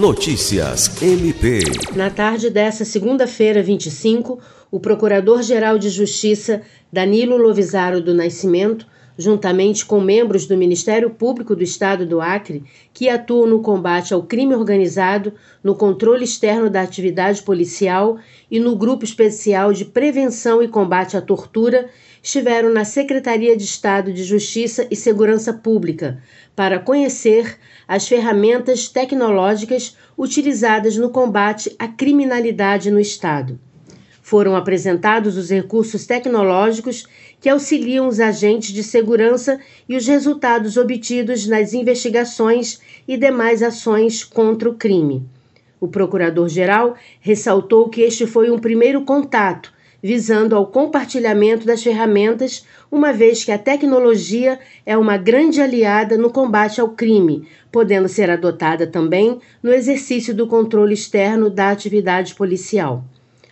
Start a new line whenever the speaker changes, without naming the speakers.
Notícias MP.
Na tarde dessa segunda-feira, 25, o Procurador-Geral de Justiça, Danilo Lovisaro do Nascimento, juntamente com membros do Ministério Público do Estado do Acre, que atuam no combate ao crime organizado, no controle externo da atividade policial e no Grupo Especial de Prevenção e Combate à Tortura, estiveram na Secretaria de Estado de Justiça e Segurança Pública para conhecer as ferramentas tecnológicas utilizadas no combate à criminalidade no Estado. Foram apresentados os recursos tecnológicos que auxiliam os agentes de segurança e os resultados obtidos nas investigações e demais ações contra o crime. O procurador-geral ressaltou que este foi um primeiro contato visando ao compartilhamento das ferramentas, uma vez que a tecnologia é uma grande aliada no combate ao crime, podendo ser adotada também no exercício do controle externo da atividade policial.